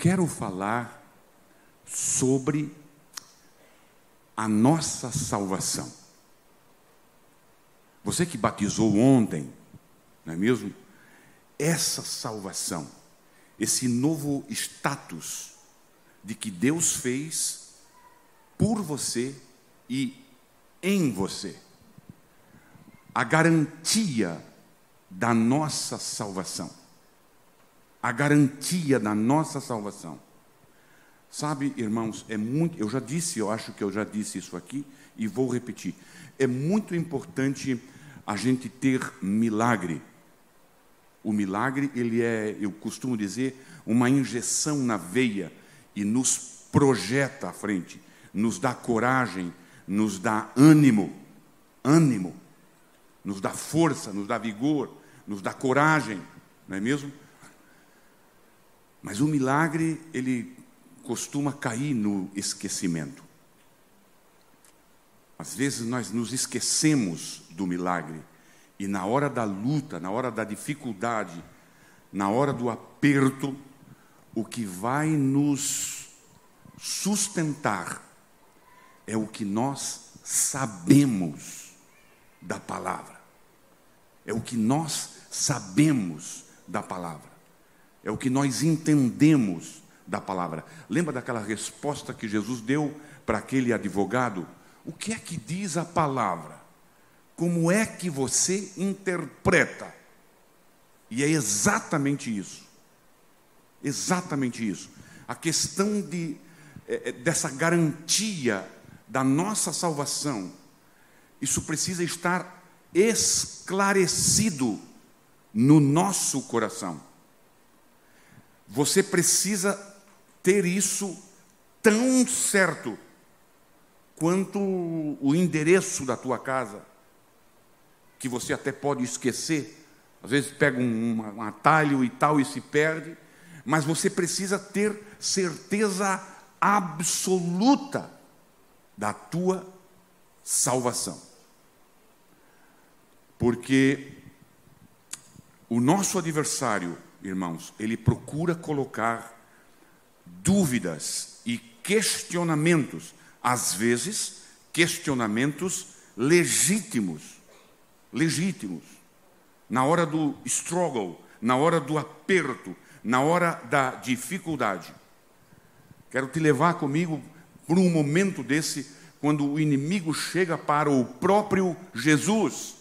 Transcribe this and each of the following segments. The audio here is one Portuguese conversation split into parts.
Quero falar sobre a nossa salvação. Você que batizou ontem, não é mesmo? Essa salvação, esse novo status de que Deus fez por você e em você. A garantia da nossa salvação. A garantia da nossa salvação. Sabe, irmãos, é muito, eu já disse, eu acho que eu já disse isso aqui e vou repetir. É muito importante a gente ter milagre. O milagre, ele é, eu costumo dizer, uma injeção na veia e nos projeta à frente, nos dá coragem, nos dá ânimo, ânimo, nos dá força, nos dá vigor, nos dá coragem, não é mesmo? Mas o milagre, ele costuma cair no esquecimento. Às vezes nós nos esquecemos do milagre e na hora da luta, na hora da dificuldade, na hora do aperto, o que vai nos sustentar é o que nós sabemos da palavra. É o que nós sabemos da palavra. É o que nós entendemos da palavra. Lembra daquela resposta que Jesus deu para aquele advogado? O que é que diz a palavra? Como é que você interpreta? E é exatamente isso. Exatamente isso. A questão de, é, é, dessa garantia da nossa salvação, isso precisa estar esclarecido no nosso coração. Você precisa ter isso tão certo quanto o endereço da tua casa, que você até pode esquecer. Às vezes pega um, um atalho e tal e se perde, mas você precisa ter certeza absoluta da tua salvação. Porque o nosso adversário, irmãos, ele procura colocar dúvidas e questionamentos, às vezes questionamentos legítimos, legítimos, na hora do struggle, na hora do aperto, na hora da dificuldade. Quero te levar comigo por um momento desse, quando o inimigo chega para o próprio Jesus,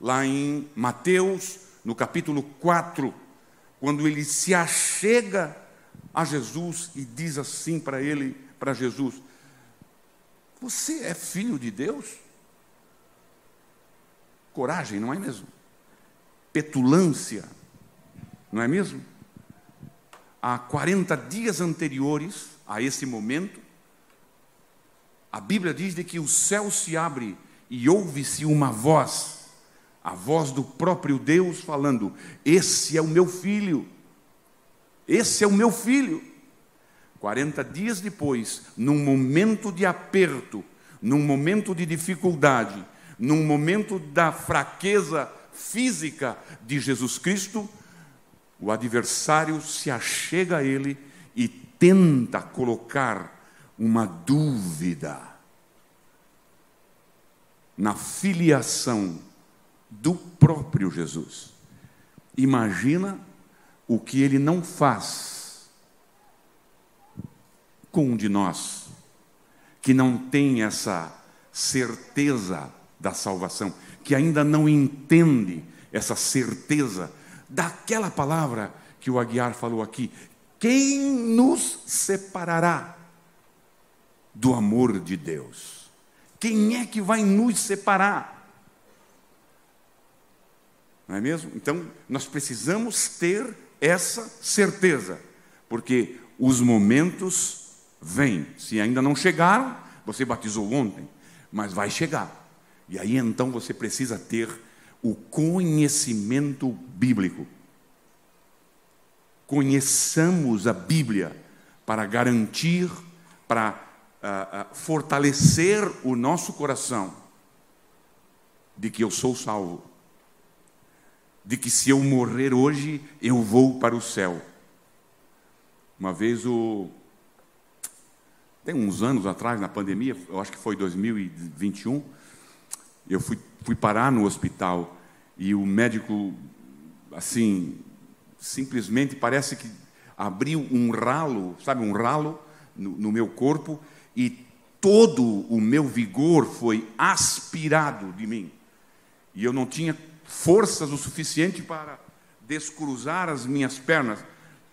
lá em Mateus, no capítulo 4, quando ele se achega a Jesus e diz assim para ele, para Jesus: Você é filho de Deus? Coragem, não é mesmo? Petulância, não é mesmo? Há 40 dias anteriores a esse momento, a Bíblia diz de que o céu se abre e ouve-se uma voz, a voz do próprio Deus falando: Esse é o meu filho, esse é o meu filho. 40 dias depois, num momento de aperto, num momento de dificuldade, num momento da fraqueza física de Jesus Cristo, o adversário se achega a ele e tenta colocar uma dúvida na filiação do próprio Jesus. Imagina o que ele não faz com um de nós que não tem essa certeza da salvação, que ainda não entende essa certeza daquela palavra que o Aguiar falou aqui. Quem nos separará do amor de Deus? Quem é que vai nos separar? Não é mesmo? Então, nós precisamos ter essa certeza, porque os momentos vêm. Se ainda não chegaram, você batizou ontem, mas vai chegar. E aí então você precisa ter o conhecimento bíblico. Conheçamos a Bíblia para garantir, para uh, uh, fortalecer o nosso coração de que eu sou salvo de que se eu morrer hoje, eu vou para o céu. Uma vez o. Tem uns anos atrás, na pandemia, eu acho que foi 2021, eu fui, fui parar no hospital e o médico, assim, simplesmente parece que abriu um ralo, sabe, um ralo no, no meu corpo e todo o meu vigor foi aspirado de mim. E eu não tinha forças o suficiente para descruzar as minhas pernas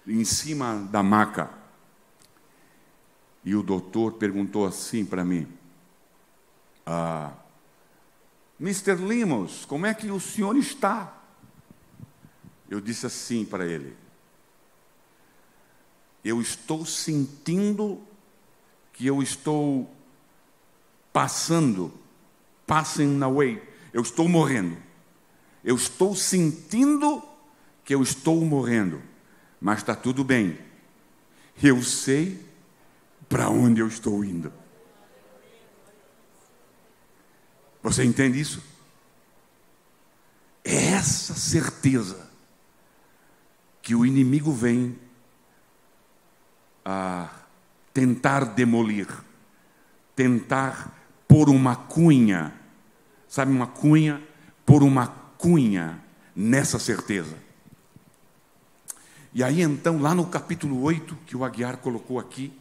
em cima da maca. E o doutor perguntou assim para mim: ah, Mr. Limos, como é que o senhor está? Eu disse assim para ele: Eu estou sentindo que eu estou passando, passing away, eu estou morrendo. Eu estou sentindo que eu estou morrendo, mas está tudo bem. Eu sei para onde eu estou indo. Você entende isso? É essa certeza que o inimigo vem a tentar demolir, tentar pôr uma cunha, sabe, uma cunha, pôr uma cunha nessa certeza. E aí então, lá no capítulo 8, que o Aguiar colocou aqui,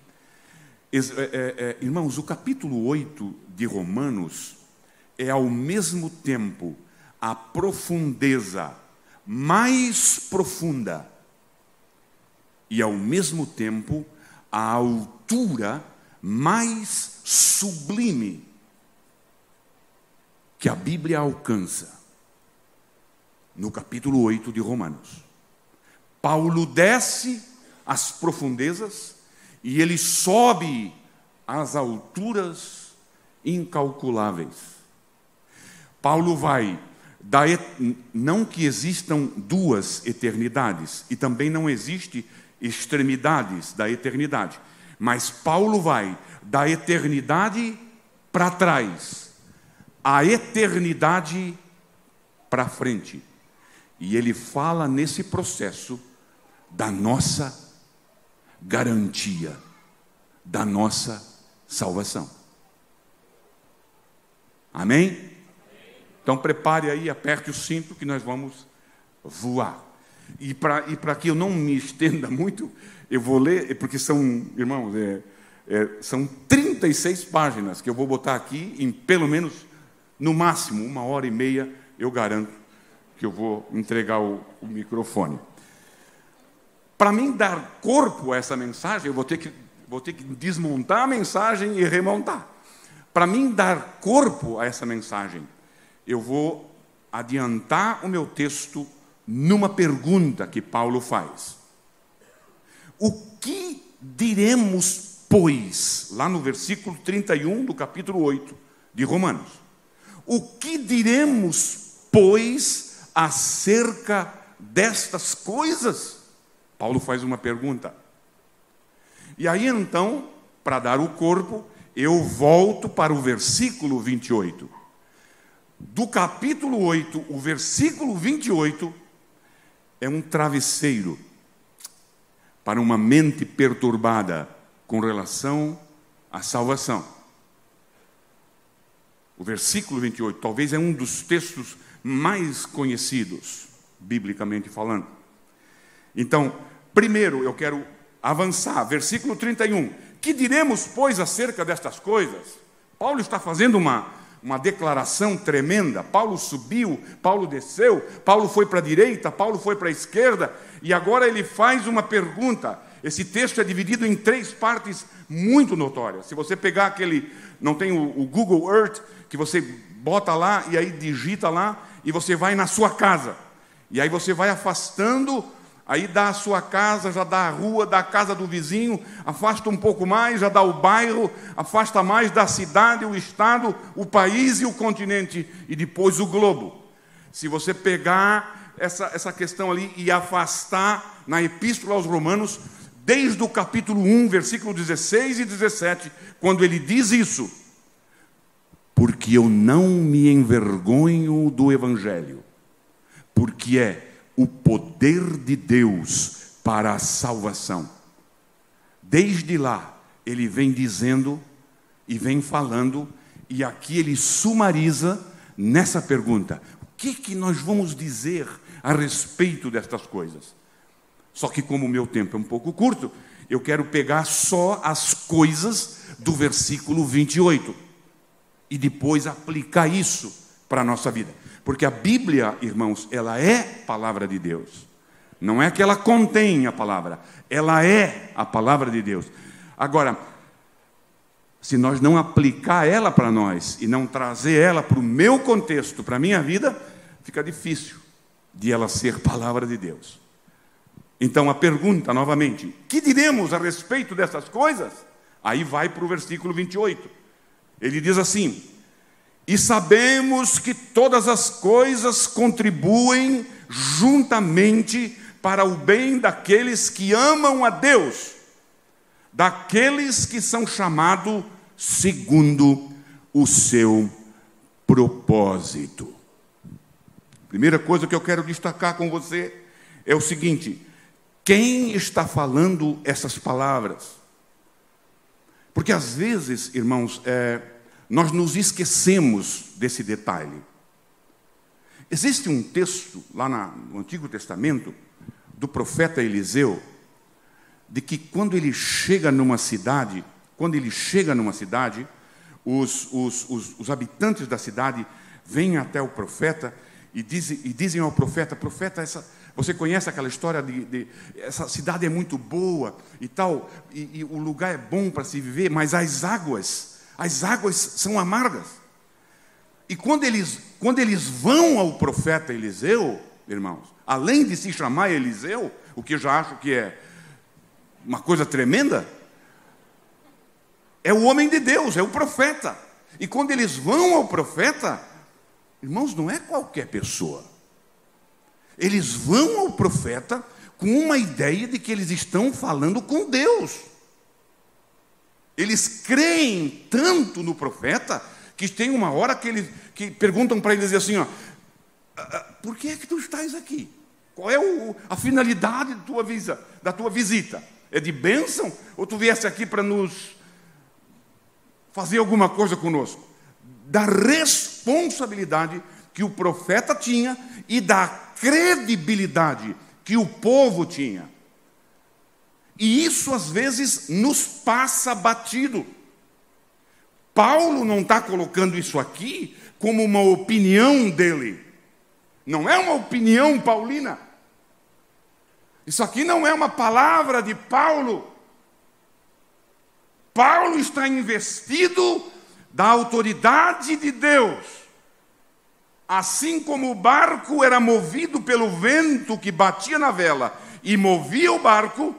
é, é, é, irmãos, o capítulo 8 de Romanos é ao mesmo tempo a profundeza mais profunda e ao mesmo tempo a altura mais sublime que a Bíblia alcança no capítulo 8 de Romanos. Paulo desce às profundezas e ele sobe às alturas incalculáveis. Paulo vai da não que existam duas eternidades e também não existe extremidades da eternidade, mas Paulo vai da eternidade para trás, a eternidade para frente. E ele fala nesse processo da nossa garantia, da nossa salvação. Amém? Então prepare aí, aperte o cinto que nós vamos voar. E para que eu não me estenda muito, eu vou ler, porque são, irmãos, é, é, são 36 páginas que eu vou botar aqui em pelo menos, no máximo, uma hora e meia, eu garanto que eu vou entregar o, o microfone. Para mim dar corpo a essa mensagem, eu vou ter que, vou ter que desmontar a mensagem e remontar. Para mim dar corpo a essa mensagem, eu vou adiantar o meu texto numa pergunta que Paulo faz. O que diremos, pois, lá no versículo 31 do capítulo 8 de Romanos? O que diremos, pois, acerca destas coisas? Paulo faz uma pergunta. E aí então, para dar o corpo, eu volto para o versículo 28. Do capítulo 8, o versículo 28 é um travesseiro para uma mente perturbada com relação à salvação. O versículo 28 talvez é um dos textos mais conhecidos, biblicamente falando. Então, primeiro eu quero avançar, versículo 31. Que diremos, pois, acerca destas coisas? Paulo está fazendo uma, uma declaração tremenda. Paulo subiu, Paulo desceu, Paulo foi para a direita, Paulo foi para a esquerda, e agora ele faz uma pergunta. Esse texto é dividido em três partes muito notórias. Se você pegar aquele, não tem o, o Google Earth, que você bota lá e aí digita lá, e você vai na sua casa. E aí você vai afastando Aí dá a sua casa, já dá a rua, dá a casa do vizinho, afasta um pouco mais, já dá o bairro, afasta mais da cidade, o estado, o país e o continente, e depois o globo. Se você pegar essa, essa questão ali e afastar na Epístola aos Romanos, desde o capítulo 1, versículo 16 e 17, quando ele diz isso, porque eu não me envergonho do Evangelho, porque é o poder de Deus para a salvação. Desde lá, ele vem dizendo e vem falando, e aqui ele sumariza nessa pergunta: o que, que nós vamos dizer a respeito destas coisas? Só que, como o meu tempo é um pouco curto, eu quero pegar só as coisas do versículo 28 e depois aplicar isso para a nossa vida. Porque a Bíblia, irmãos, ela é palavra de Deus. Não é que ela contém a palavra, ela é a palavra de Deus. Agora, se nós não aplicar ela para nós e não trazer ela para o meu contexto, para a minha vida, fica difícil de ela ser palavra de Deus. Então a pergunta novamente: que diremos a respeito dessas coisas? Aí vai para o versículo 28. Ele diz assim: E sabemos que todas as coisas contribuem juntamente para o bem daqueles que amam a Deus daqueles que são chamados segundo o seu propósito. Primeira coisa que eu quero destacar com você é o seguinte: quem está falando essas palavras? Porque às vezes, irmãos, é, nós nos esquecemos desse detalhe. Existe um texto lá no Antigo Testamento do profeta Eliseu, de que quando ele chega numa cidade, quando ele chega numa cidade, os, os, os, os habitantes da cidade vêm até o profeta e e dizem ao profeta: Profeta, essa, você conhece aquela história de, de, essa cidade é muito boa e tal, e, e o lugar é bom para se viver, mas as águas, as águas são amargas. E quando eles, quando eles vão ao profeta Eliseu, irmãos, além de se chamar Eliseu, o que eu já acho que é uma coisa tremenda. É o homem de Deus, é o profeta. E quando eles vão ao profeta, irmãos, não é qualquer pessoa. Eles vão ao profeta com uma ideia de que eles estão falando com Deus. Eles creem tanto no profeta que tem uma hora que eles que perguntam para eles assim, ó, ah, ah, por que é que tu estás aqui? Qual é o, a finalidade da tua, visa, da tua visita? É de bênção? Ou tu viesse aqui para nos fazer alguma coisa conosco? Da responsabilidade que o profeta tinha e da credibilidade que o povo tinha. E isso às vezes nos passa batido. Paulo não está colocando isso aqui como uma opinião dele. Não é uma opinião paulina. Isso aqui não é uma palavra de Paulo. Paulo está investido da autoridade de Deus. Assim como o barco era movido pelo vento que batia na vela e movia o barco,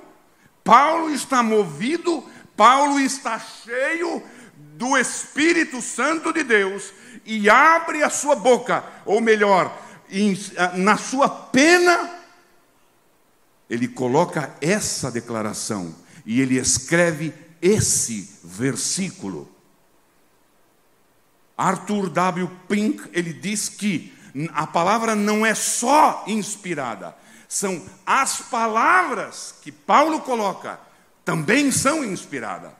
Paulo está movido, Paulo está cheio do Espírito Santo de Deus e abre a sua boca, ou melhor, na sua pena ele coloca essa declaração e ele escreve esse versículo. Arthur W. Pink, ele diz que a palavra não é só inspirada, são as palavras que Paulo coloca também são inspiradas.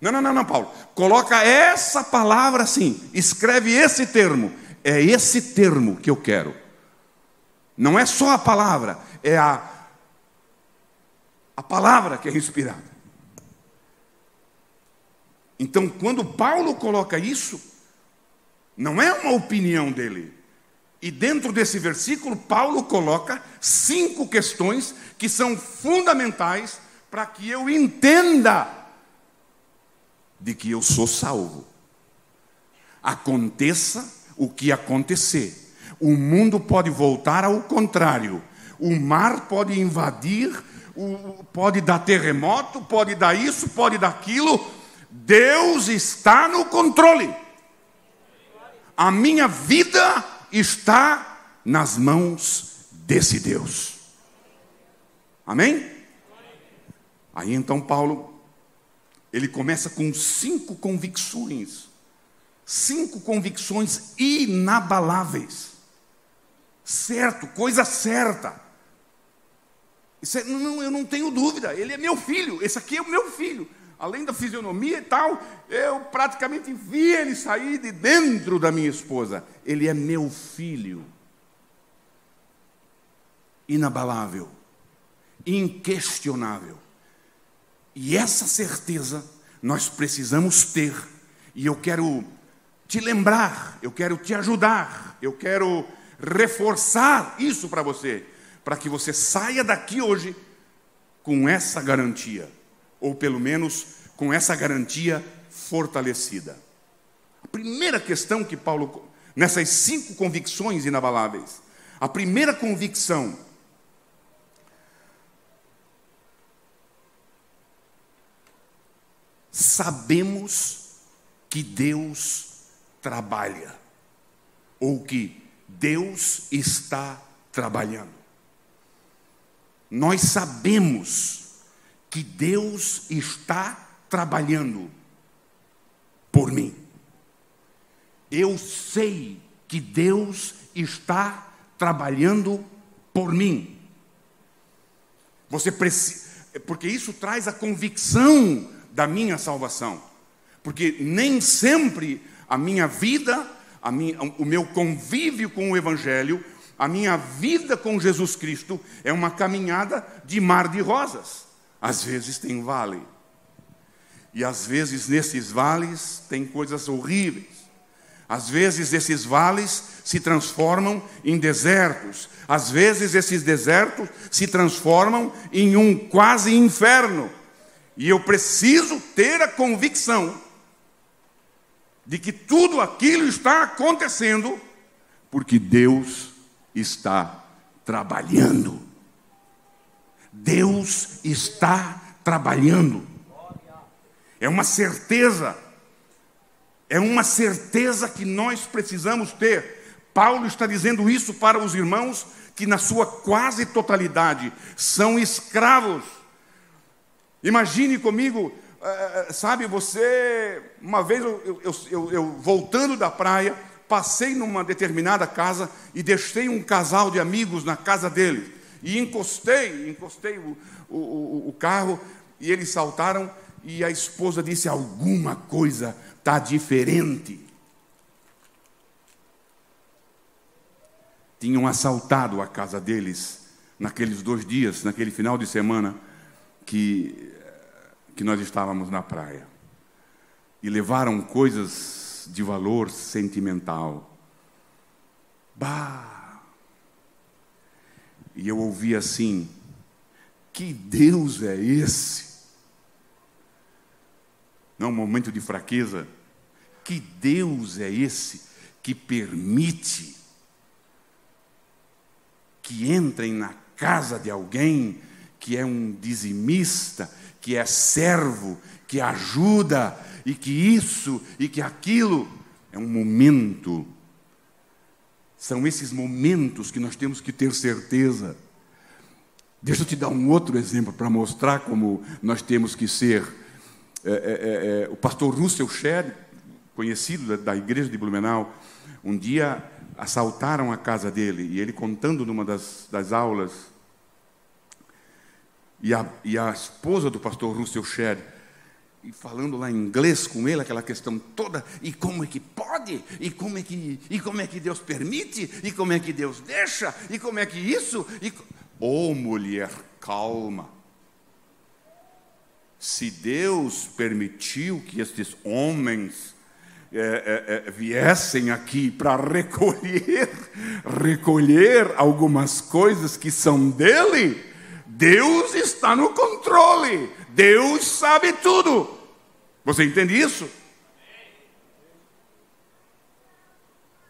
Não, não, não, não, Paulo. Coloca essa palavra assim, escreve esse termo. É esse termo que eu quero. Não é só a palavra, é a a palavra que é inspirada. Então, quando Paulo coloca isso, não é uma opinião dele. E dentro desse versículo, Paulo coloca cinco questões que são fundamentais para que eu entenda de que eu sou salvo. Aconteça o que acontecer, o mundo pode voltar ao contrário, o mar pode invadir pode dar terremoto, pode dar isso, pode dar aquilo. Deus está no controle. A minha vida está nas mãos desse Deus. Amém? Aí então Paulo, ele começa com cinco convicções, cinco convicções inabaláveis, certo, coisa certa. É, não, eu não tenho dúvida, ele é meu filho, esse aqui é o meu filho. Além da fisionomia e tal, eu praticamente vi ele sair de dentro da minha esposa. Ele é meu filho. Inabalável, inquestionável. E essa certeza nós precisamos ter. E eu quero te lembrar, eu quero te ajudar, eu quero reforçar isso para você, para que você saia daqui hoje com essa garantia, ou pelo menos com essa garantia fortalecida. A primeira questão que Paulo, nessas cinco convicções inabaláveis, a primeira convicção sabemos que Deus trabalha, ou que Deus está trabalhando. Nós sabemos que Deus está trabalhando por mim. Eu sei que Deus está trabalhando por mim. Você precisa, porque isso traz a convicção da minha salvação. Porque nem sempre a minha vida, a minha, o meu convívio com o Evangelho, a minha vida com Jesus Cristo é uma caminhada de mar de rosas. Às vezes tem vale. E às vezes nesses vales tem coisas horríveis. Às vezes esses vales se transformam em desertos. Às vezes esses desertos se transformam em um quase inferno. E eu preciso ter a convicção de que tudo aquilo está acontecendo porque Deus está trabalhando. Deus está trabalhando. É uma certeza, é uma certeza que nós precisamos ter. Paulo está dizendo isso para os irmãos que, na sua quase totalidade, são escravos. Imagine comigo é, é, sabe, você, uma vez eu, eu, eu, eu, voltando da praia, passei numa determinada casa e deixei um casal de amigos na casa deles. E encostei, encostei o, o, o carro e eles saltaram e a esposa disse: Alguma coisa está diferente. Tinham assaltado a casa deles naqueles dois dias, naquele final de semana, que que nós estávamos na praia e levaram coisas de valor sentimental. Bah! E eu ouvi assim: que Deus é esse? Não, um momento de fraqueza. Que Deus é esse que permite que entrem na casa de alguém que é um dizimista que é servo, que ajuda, e que isso e que aquilo é um momento. São esses momentos que nós temos que ter certeza. Deixa eu te dar um outro exemplo para mostrar como nós temos que ser. É, é, é, é o pastor Russell Shedd, conhecido da, da, igreja de Blumenau, um dia assaltaram a casa dele e ele contando numa das, das aulas e a, e a esposa do pastor Russell Shedd, e falando lá em inglês com ele, aquela questão toda, e como é que pode, e como é que, e como é que Deus permite, e como é que Deus deixa, e como é que isso, e... Oh mulher, calma. Se Deus permitiu que estes homens é, é, é, viessem aqui para recolher, recolher algumas coisas que são dele, Deus está no controle. Deus sabe tudo. Você entende isso?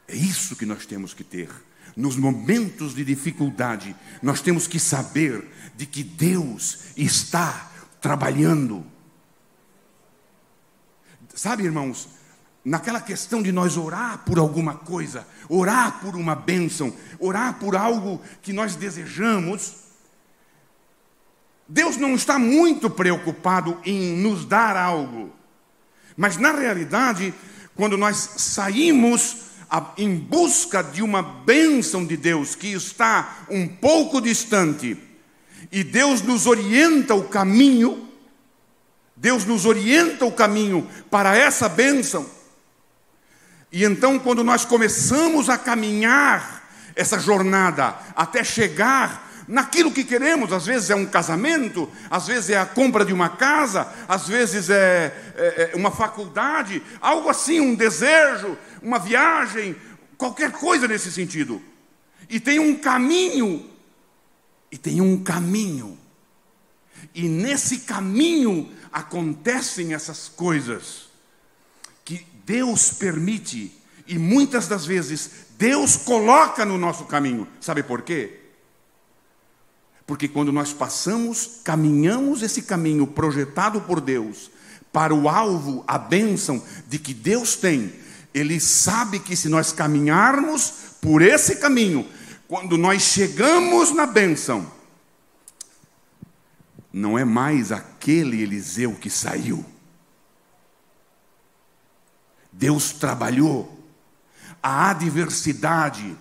É isso que nós temos que ter. Nos momentos de dificuldade, nós temos que saber de que Deus está trabalhando. Sabe, irmãos, naquela questão de nós orar por alguma coisa, orar por uma bênção, orar por algo que nós desejamos, Deus não está muito preocupado em nos dar algo, mas na realidade, quando nós saímos em busca de uma bênção de Deus que está um pouco distante, e Deus nos orienta o caminho, Deus nos orienta o caminho para essa bênção. E então, quando nós começamos a caminhar essa jornada até chegar naquilo que queremos, às vezes é um casamento, às vezes é a compra de uma casa, às vezes é, é, é uma faculdade, algo assim, um desejo, uma viagem, qualquer coisa nesse sentido. E tem um caminho, e tem um caminho, e nesse caminho acontecem essas coisas que Deus permite, e muitas das vezes Deus coloca no nosso caminho. Sabe por quê? Porque quando nós passamos, caminhamos esse caminho projetado por Deus para o alvo, a bênção de que Deus tem, Ele sabe que se nós caminharmos por esse caminho, quando nós chegamos na bênção, não é mais aquele Eliseu que saiu. Deus trabalhou a adversidade,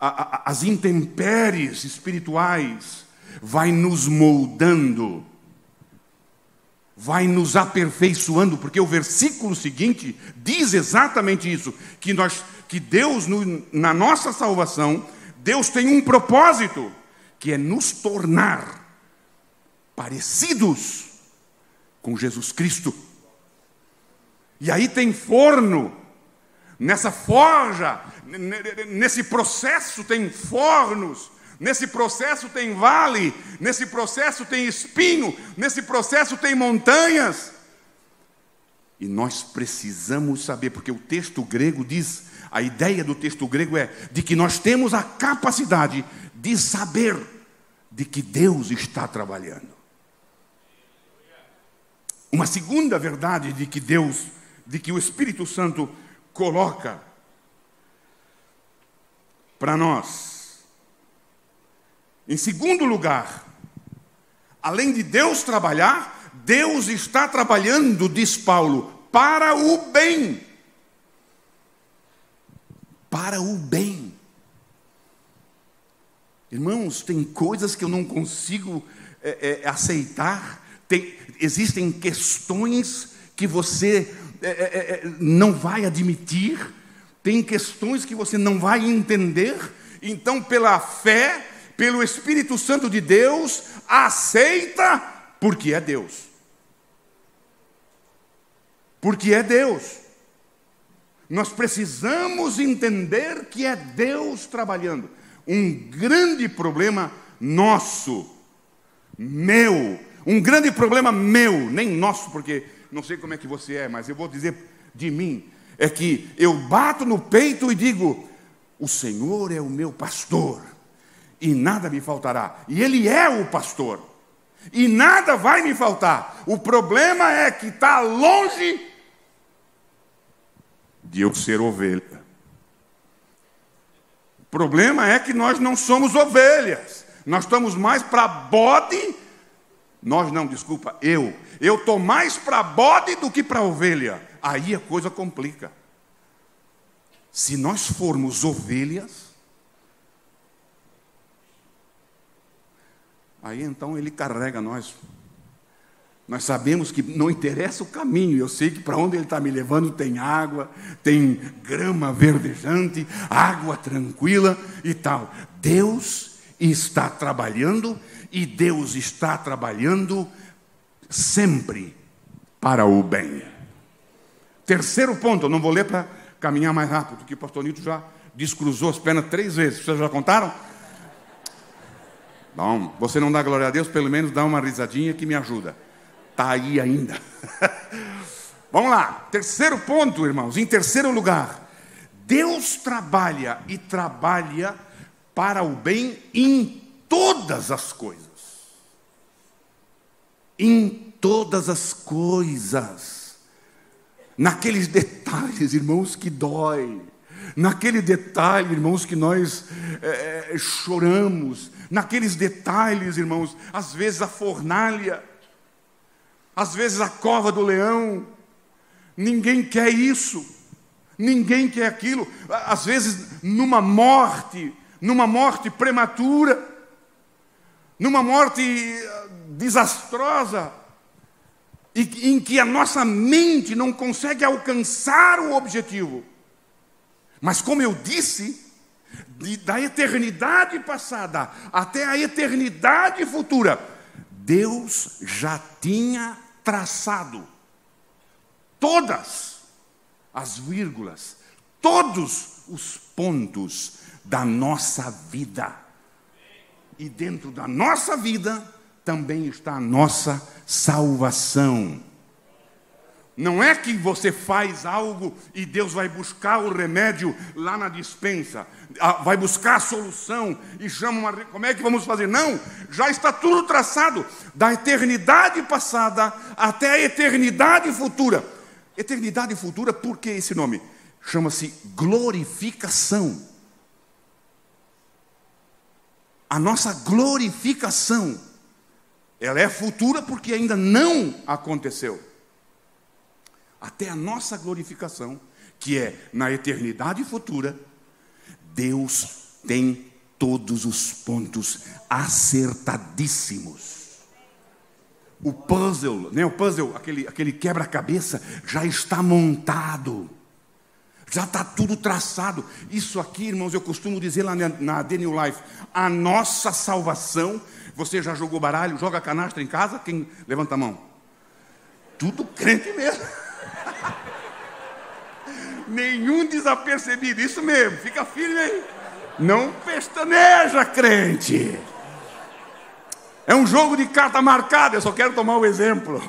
a, a, as intempéries espirituais, vai nos moldando, vai nos aperfeiçoando, porque o versículo seguinte diz exatamente isso, que nós que Deus no, na nossa salvação, Deus tem um propósito, que é nos tornar parecidos com Jesus Cristo. E aí tem forno, nessa forja, nesse processo tem fornos, nesse processo tem vale, nesse processo tem espinho, nesse processo tem montanhas. E nós precisamos saber, porque o texto grego diz, a ideia do texto grego é de que nós temos a capacidade de saber de que Deus está trabalhando. Uma segunda verdade de que Deus, de que o Espírito Santo coloca para nós. Em segundo lugar, além de Deus trabalhar, Deus está trabalhando, diz Paulo, para o bem. Para o bem. Irmãos, tem coisas que eu não consigo é, é, aceitar, tem, existem questões que você é, é, é, não vai admitir, tem questões que você não vai entender, então, pela fé, pelo Espírito Santo de Deus, aceita, porque é Deus. Porque é Deus. Nós precisamos entender que é Deus trabalhando. Um grande problema nosso, meu, um grande problema meu, nem nosso, porque não sei como é que você é, mas eu vou dizer de mim, é que eu bato no peito e digo: o Senhor é o meu pastor, e nada me faltará. E Ele é o pastor, e nada vai me faltar. O problema é que está longe de eu ser ovelha. O problema é que nós não somos ovelhas, nós estamos mais para bode. Nós não, desculpa, eu eu estou mais para bode do que para ovelha. Aí a coisa complica. Se nós formos ovelhas, aí então ele carrega nós. Nós sabemos que não interessa o caminho, eu sei que para onde ele está me levando tem água, tem grama verdejante, água tranquila e tal. Deus está trabalhando e Deus está trabalhando sempre para o bem. Terceiro ponto, eu não vou ler para caminhar mais rápido, que o pastor Nito já descruzou as pernas três vezes. Vocês já contaram? Bom, você não dá glória a Deus, pelo menos dá uma risadinha que me ajuda. Está aí ainda. Vamos lá, terceiro ponto, irmãos. Em terceiro lugar, Deus trabalha e trabalha para o bem em todas as coisas em todas as coisas, naqueles detalhes, irmãos, que dói, naquele detalhe, irmãos, que nós é, é, choramos, naqueles detalhes, irmãos, às vezes a fornalha, às vezes a cova do leão, ninguém quer isso, ninguém quer aquilo, às vezes numa morte, numa morte prematura, numa morte eh, desastrosa, em que a nossa mente não consegue alcançar o objetivo. Mas, como eu disse, de, da eternidade passada até a eternidade futura, Deus já tinha traçado todas as vírgulas, todos os pontos da nossa vida. E dentro da nossa vida também está a nossa salvação. Não é que você faz algo e Deus vai buscar o remédio lá na dispensa, vai buscar a solução e chama uma. Como é que vamos fazer? Não, já está tudo traçado, da eternidade passada até a eternidade futura. Eternidade futura, por que esse nome? Chama-se glorificação. A nossa glorificação, ela é futura porque ainda não aconteceu até a nossa glorificação, que é na eternidade futura, Deus tem todos os pontos acertadíssimos. O puzzle, né, o puzzle, aquele, aquele quebra-cabeça, já está montado. Já está tudo traçado. Isso aqui, irmãos, eu costumo dizer lá na, na The New Life: a nossa salvação. Você já jogou baralho, joga canastra em casa? Quem levanta a mão? Tudo crente mesmo. Nenhum desapercebido, isso mesmo, fica firme aí. Não pestaneja, crente. É um jogo de carta marcada, eu só quero tomar o um exemplo.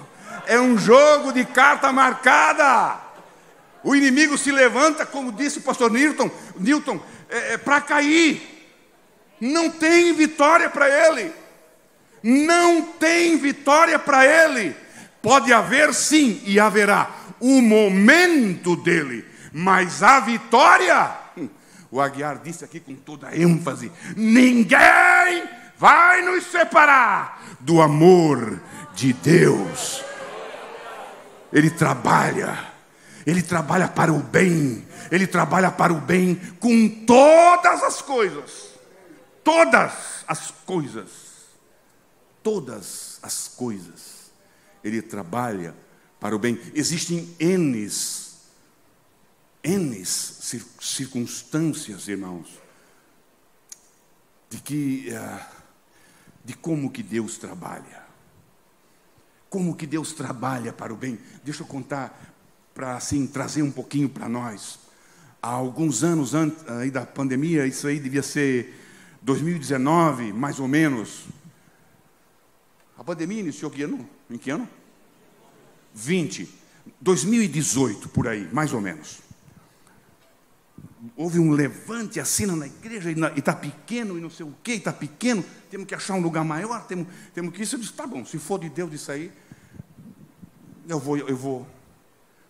É um jogo de carta marcada. O inimigo se levanta, como disse o pastor Newton, Newton é, é para cair. Não tem vitória para ele. Não tem vitória para ele. Pode haver sim e haverá o momento dele, mas a vitória, hum, o Aguiar disse aqui com toda ênfase: ninguém vai nos separar do amor de Deus. Ele trabalha, ele trabalha para o bem, ele trabalha para o bem com todas as coisas, todas as coisas, todas as coisas, ele trabalha para o bem. Existem N's, N's circunstâncias, irmãos, de que, eh, de como que Deus trabalha. Como que Deus trabalha para o bem. Deixa eu contar, para assim, trazer um pouquinho para nós. Há alguns anos antes aí da pandemia, isso aí devia ser 2019, mais ou menos. A pandemia iniciou que ano? Em que ano? 20, 2018, por aí, mais ou menos. Houve um levante assim na igreja, e está pequeno, e não sei o que, está pequeno, temos que achar um lugar maior, temos, temos que isso. Eu disse, tá bom, se for de Deus isso aí, eu vou, eu vou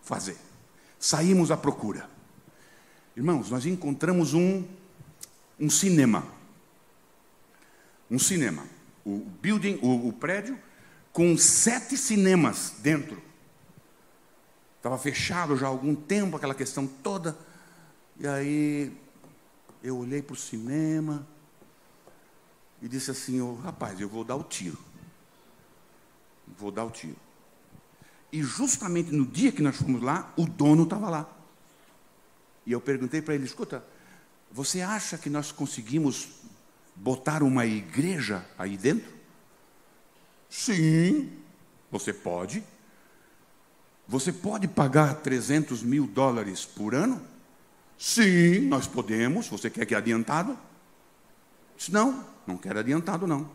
fazer. Saímos à procura. Irmãos, nós encontramos um, um cinema. Um cinema. O building, o, o prédio, com sete cinemas dentro. Estava fechado já há algum tempo, aquela questão toda. E aí eu olhei para o cinema e disse assim: oh, rapaz, eu vou dar o tiro. Vou dar o tiro. E justamente no dia que nós fomos lá, o dono estava lá. E eu perguntei para ele: escuta, você acha que nós conseguimos botar uma igreja aí dentro? Sim, você pode. Você pode pagar 300 mil dólares por ano? Sim, nós podemos. Você quer que é adiantado? Disse, não, não quero adiantado, não.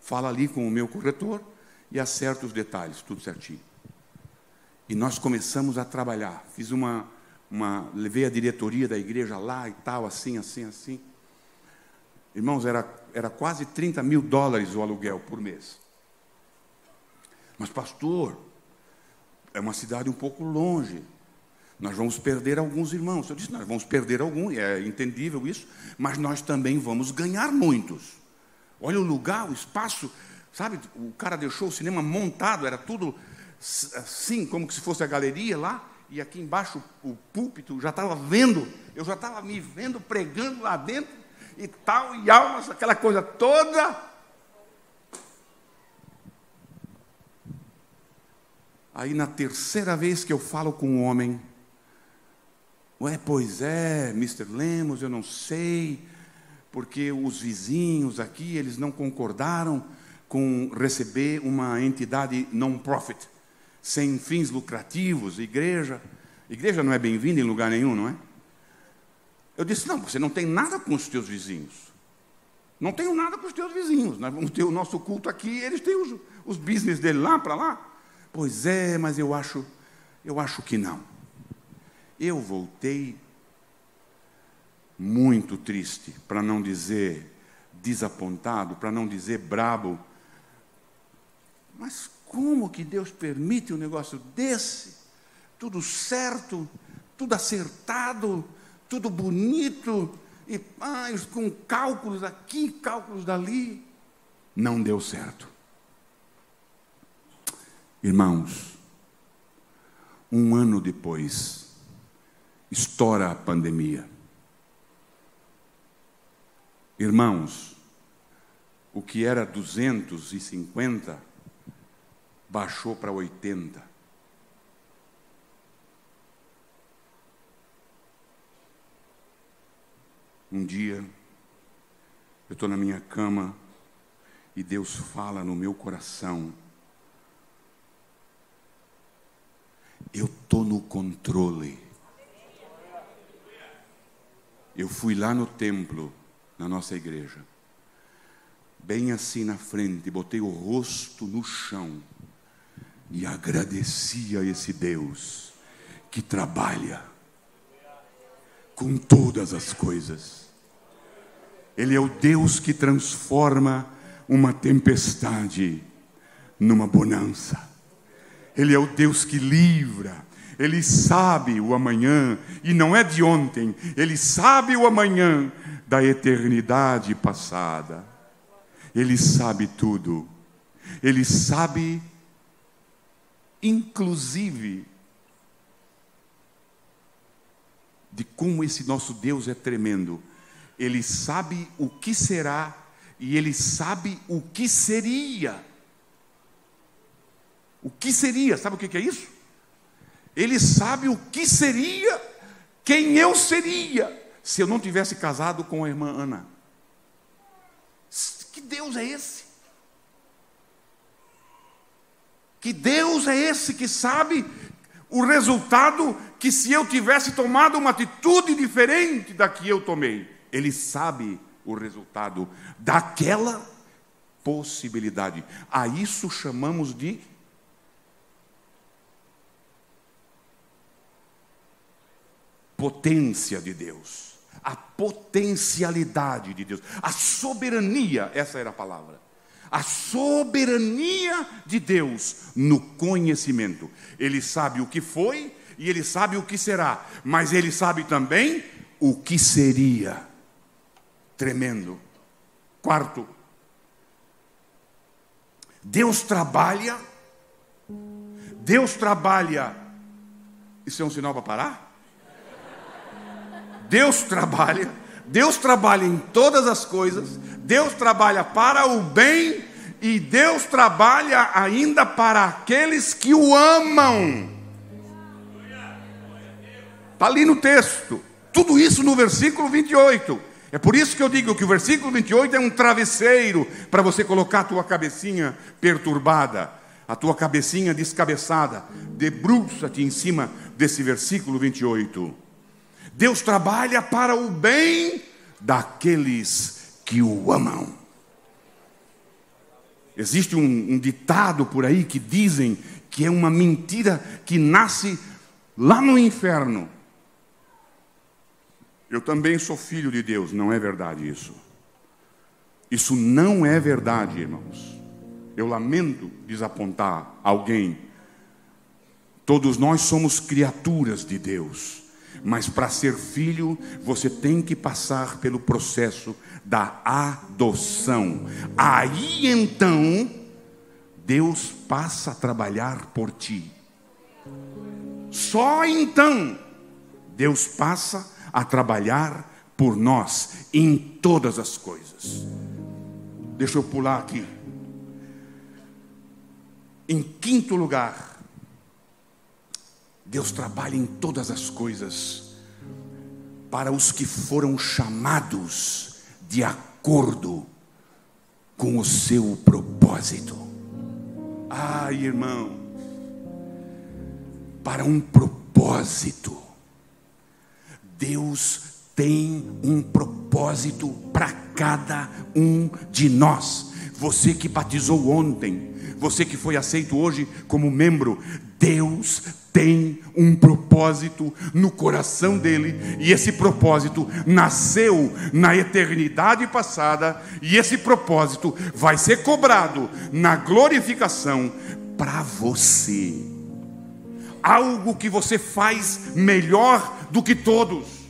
Fala ali com o meu corretor e acerta os detalhes, tudo certinho. E nós começamos a trabalhar. Fiz uma, uma. Levei a diretoria da igreja lá e tal, assim, assim, assim. Irmãos, era, era quase 30 mil dólares o aluguel por mês. Mas, pastor, é uma cidade um pouco longe. Nós vamos perder alguns irmãos. Eu disse, nós vamos perder alguns, é entendível isso, mas nós também vamos ganhar muitos. Olha o lugar, o espaço, sabe? O cara deixou o cinema montado, era tudo assim, como se fosse a galeria lá, e aqui embaixo o púlpito já estava vendo, eu já estava me vendo pregando lá dentro, e tal, e almas, aquela coisa toda. Aí na terceira vez que eu falo com um homem, Ué, pois é, Mr. Lemos, eu não sei, porque os vizinhos aqui, eles não concordaram com receber uma entidade non-profit, sem fins lucrativos, igreja. Igreja não é bem-vinda em lugar nenhum, não é? Eu disse: não, você não tem nada com os teus vizinhos. Não tenho nada com os teus vizinhos. Nós vamos ter o nosso culto aqui, eles têm os, os business dele lá para lá. Pois é, mas eu acho, eu acho que não. Eu voltei muito triste, para não dizer desapontado, para não dizer brabo. Mas como que Deus permite um negócio desse? Tudo certo, tudo acertado, tudo bonito, e ah, com cálculos aqui, cálculos dali. Não deu certo. Irmãos, um ano depois, estoura a pandemia. Irmãos, o que era 250 baixou para 80. Um dia, eu estou na minha cama e Deus fala no meu coração. Eu estou no controle. Eu fui lá no templo, na nossa igreja, bem assim na frente, botei o rosto no chão e agradeci a esse Deus que trabalha com todas as coisas. Ele é o Deus que transforma uma tempestade numa bonança. Ele é o Deus que livra. Ele sabe o amanhã, e não é de ontem, ele sabe o amanhã da eternidade passada. Ele sabe tudo. Ele sabe, inclusive, de como esse nosso Deus é tremendo ele sabe o que será e ele sabe o que seria. O que seria, sabe o que é isso? Ele sabe o que seria, quem eu seria, se eu não tivesse casado com a irmã Ana. Que Deus é esse? Que Deus é esse que sabe o resultado que se eu tivesse tomado uma atitude diferente da que eu tomei? Ele sabe o resultado daquela possibilidade. A isso chamamos de potência de Deus, a potencialidade de Deus, a soberania, essa era a palavra. A soberania de Deus no conhecimento. Ele sabe o que foi e ele sabe o que será, mas ele sabe também o que seria tremendo. Quarto, Deus trabalha, Deus trabalha, isso é um sinal para parar? Deus trabalha, Deus trabalha em todas as coisas, Deus trabalha para o bem e Deus trabalha ainda para aqueles que o amam. Está ali no texto, tudo isso no versículo 28. É por isso que eu digo que o versículo 28 é um travesseiro para você colocar a tua cabecinha perturbada, a tua cabecinha descabeçada. Debruça-te em cima desse versículo 28. Deus trabalha para o bem daqueles que o amam. Existe um, um ditado por aí que dizem que é uma mentira que nasce lá no inferno eu também sou filho de Deus. Não é verdade isso. Isso não é verdade, irmãos. Eu lamento desapontar alguém. Todos nós somos criaturas de Deus. Mas para ser filho, você tem que passar pelo processo da adoção. Aí então, Deus passa a trabalhar por ti. Só então, Deus passa a trabalhar por nós em todas as coisas. Deixa eu pular aqui. Em quinto lugar, Deus trabalha em todas as coisas para os que foram chamados de acordo com o seu propósito. Ai, irmão, para um propósito. Deus tem um propósito para cada um de nós. Você que batizou ontem, você que foi aceito hoje como membro, Deus tem um propósito no coração dele, e esse propósito nasceu na eternidade passada, e esse propósito vai ser cobrado na glorificação para você. Algo que você faz melhor do que todos.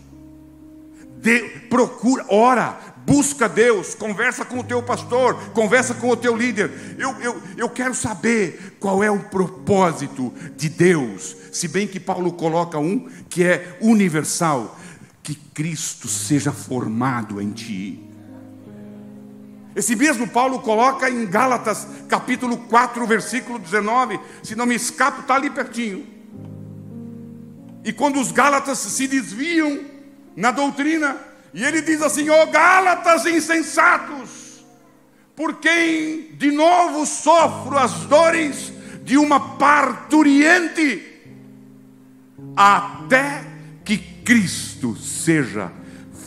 De, procura, ora, busca Deus, conversa com o teu pastor, conversa com o teu líder. Eu, eu, eu quero saber qual é o propósito de Deus, se bem que Paulo coloca um que é universal: que Cristo seja formado em ti. Esse mesmo Paulo coloca em Gálatas, capítulo 4, versículo 19. Se não me escapo, está ali pertinho. E quando os Gálatas se desviam na doutrina, e ele diz assim: Ó oh, Gálatas insensatos, por quem de novo sofro as dores de uma parturiente, até que Cristo seja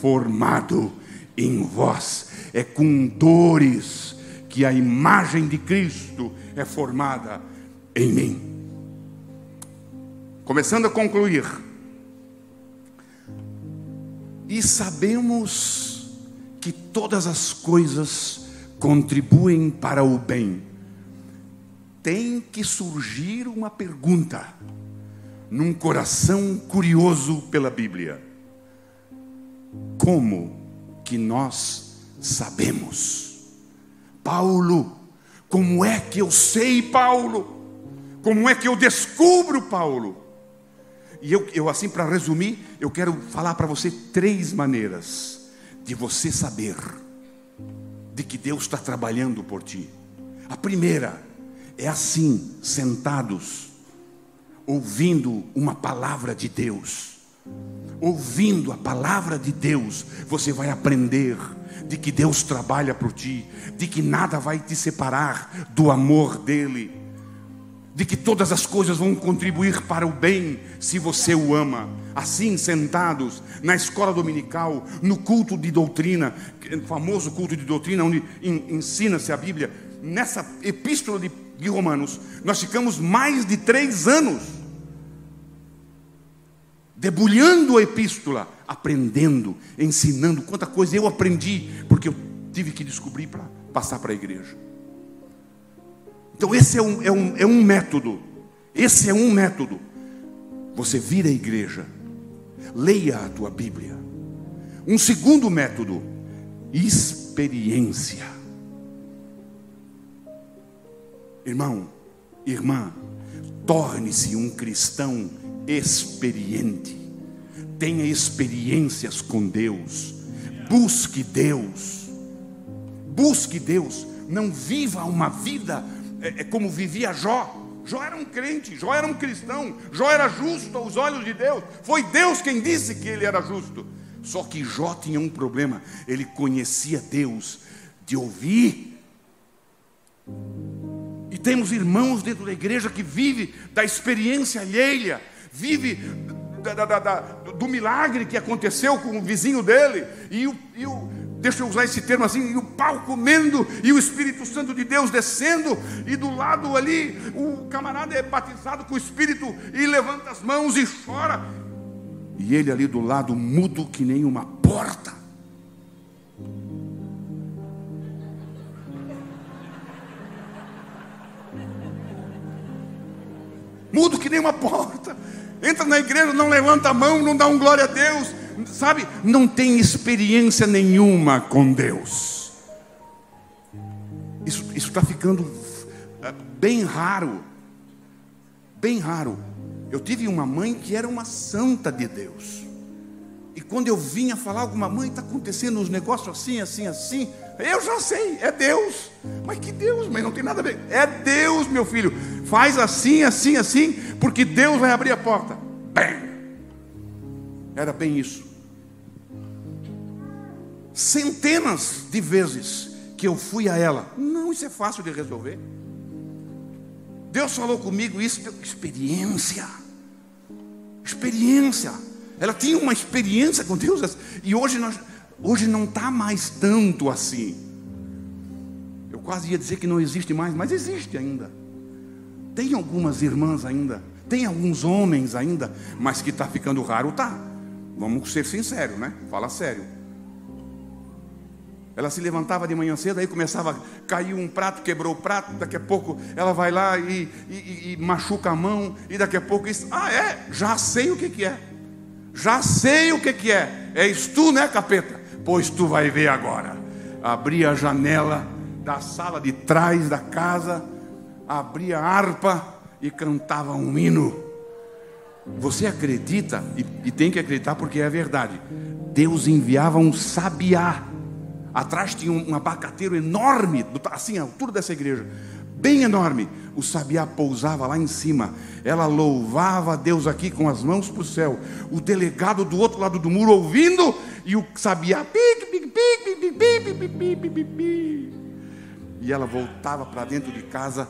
formado em vós. É com dores que a imagem de Cristo é formada em mim. Começando a concluir, e sabemos que todas as coisas contribuem para o bem. Tem que surgir uma pergunta num coração curioso pela Bíblia: como que nós sabemos? Paulo, como é que eu sei, Paulo? Como é que eu descubro, Paulo? E eu, eu assim, para resumir, eu quero falar para você três maneiras de você saber de que Deus está trabalhando por ti. A primeira é assim, sentados, ouvindo uma palavra de Deus. Ouvindo a palavra de Deus, você vai aprender de que Deus trabalha por ti, de que nada vai te separar do amor dEle de que todas as coisas vão contribuir para o bem se você o ama. Assim, sentados na escola dominical, no culto de doutrina, famoso culto de doutrina, onde ensina-se a Bíblia, nessa epístola de, de Romanos, nós ficamos mais de três anos debulhando a epístola, aprendendo, ensinando. Quanta coisa eu aprendi, porque eu tive que descobrir para passar para a igreja. Então, esse é um, é, um, é um método. Esse é um método. Você vira a igreja, leia a tua Bíblia. Um segundo método, experiência. Irmão, irmã, torne-se um cristão experiente. Tenha experiências com Deus. Busque Deus. Busque Deus. Não viva uma vida é, é como vivia Jó. Jó era um crente, Jó era um cristão, Jó era justo aos olhos de Deus. Foi Deus quem disse que ele era justo. Só que Jó tinha um problema, ele conhecia Deus de ouvir. E temos irmãos dentro da igreja que vive da experiência alheia, vive da, da, da, do milagre que aconteceu com o vizinho dele, e o, e o deixa eu usar esse termo assim, e o pau comendo, e o Espírito Santo de Deus descendo, e do lado ali, o camarada é batizado com o Espírito e levanta as mãos e chora, e ele ali do lado, mudo que nem uma porta. Mudo que nem uma porta. Entra na igreja, não levanta a mão, não dá um glória a Deus, sabe, não tem experiência nenhuma com Deus. Isso está ficando é, bem raro. Bem raro. Eu tive uma mãe que era uma santa de Deus. E quando eu vinha falar alguma mãe, está acontecendo uns negócios assim, assim, assim. Eu já sei, é Deus. Mas que Deus, mas não tem nada a ver. É Deus, meu filho. Faz assim, assim, assim, porque Deus vai abrir a porta. Bem, era bem isso. Centenas de vezes que eu fui a ela, não, isso é fácil de resolver. Deus falou comigo isso experiência. Experiência. Ela tinha uma experiência com Deus e hoje nós, hoje não está mais tanto assim. Eu quase ia dizer que não existe mais, mas existe ainda. Tem algumas irmãs ainda, tem alguns homens ainda, mas que está ficando raro, tá. Vamos ser sinceros, né? Fala sério. Ela se levantava de manhã cedo, aí começava a cair um prato, quebrou o prato, daqui a pouco ela vai lá e, e, e machuca a mão, e daqui a pouco isso, ah é, já sei o que, que é. Já sei o que, que é. És tu, né, capeta? Pois tu vai ver agora. Abria a janela da sala de trás da casa abria a harpa e cantava um hino. Você acredita, e, e tem que acreditar porque é verdade. Deus enviava um sabiá. Atrás tinha um, um abacateiro enorme, assim, a altura dessa igreja, bem enorme. O sabiá pousava lá em cima. Ela louvava a Deus aqui com as mãos para o céu. O delegado do outro lado do muro ouvindo, e o sabiá. E ela voltava para dentro de casa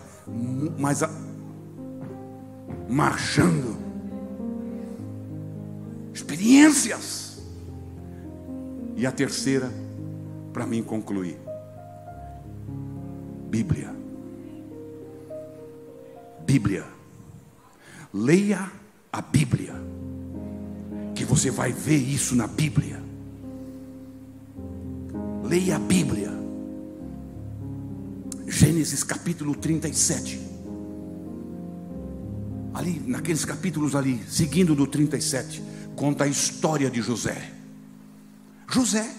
mas a, marchando. Experiências. E a terceira, para mim concluir: Bíblia. Bíblia. Leia a Bíblia. Que você vai ver isso na Bíblia. Leia a Bíblia. Gênesis capítulo 37. Ali, naqueles capítulos ali, seguindo do 37, conta a história de José. José,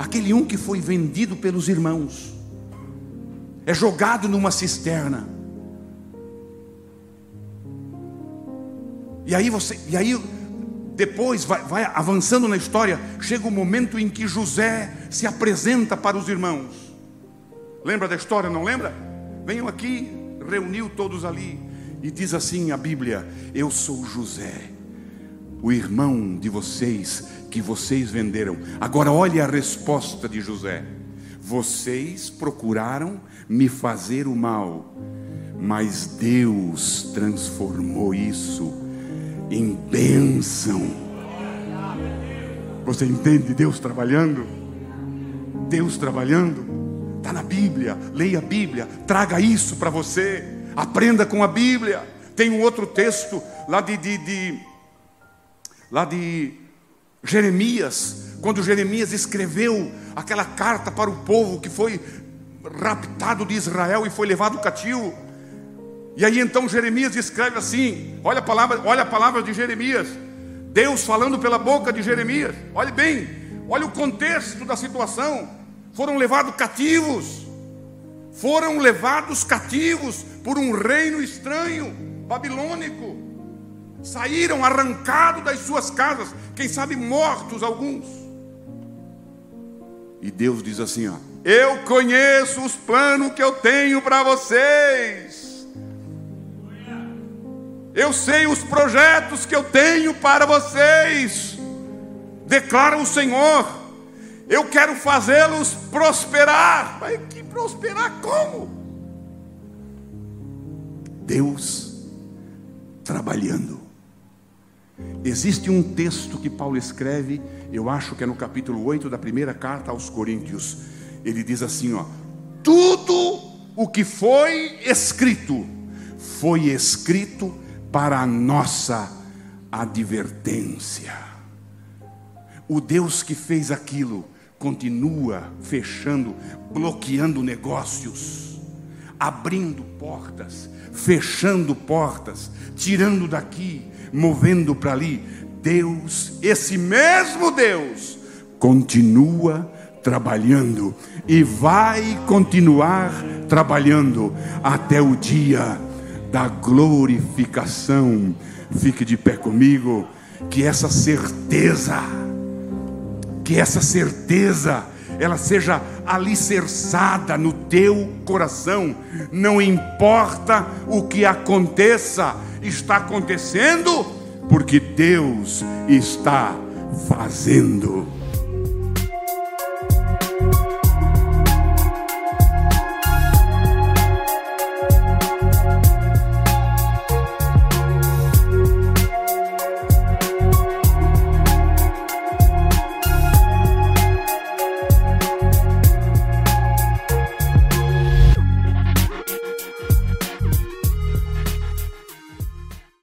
aquele um que foi vendido pelos irmãos, é jogado numa cisterna. E aí você, e aí depois vai, vai avançando na história, chega o momento em que José se apresenta para os irmãos. Lembra da história, não lembra? Venham aqui, reuniu todos ali. E diz assim a Bíblia: Eu sou José, o irmão de vocês que vocês venderam. Agora olhe a resposta de José: Vocês procuraram me fazer o mal, mas Deus transformou isso em bênção. Você entende Deus trabalhando? Deus trabalhando. Está na Bíblia, leia a Bíblia, traga isso para você, aprenda com a Bíblia. Tem um outro texto lá de, de, de, lá de Jeremias, quando Jeremias escreveu aquela carta para o povo que foi raptado de Israel e foi levado cativo. E aí então Jeremias escreve assim: olha a palavra, olha a palavra de Jeremias. Deus falando pela boca de Jeremias. Olhe bem, olha o contexto da situação foram levados cativos, foram levados cativos por um reino estranho, babilônico, saíram arrancados das suas casas, quem sabe mortos alguns. E Deus diz assim: ó, eu conheço os planos que eu tenho para vocês. Eu sei os projetos que eu tenho para vocês. Declara o Senhor. Eu quero fazê-los prosperar. Mas que prosperar como? Deus trabalhando. Existe um texto que Paulo escreve, eu acho que é no capítulo 8 da primeira carta aos Coríntios. Ele diz assim, ó: Tudo o que foi escrito foi escrito para a nossa advertência. O Deus que fez aquilo continua fechando, bloqueando negócios, abrindo portas, fechando portas, tirando daqui, movendo para ali. Deus, esse mesmo Deus, continua trabalhando e vai continuar trabalhando até o dia da glorificação. Fique de pé comigo, que essa certeza que essa certeza ela seja alicerçada no teu coração. Não importa o que aconteça, está acontecendo porque Deus está fazendo.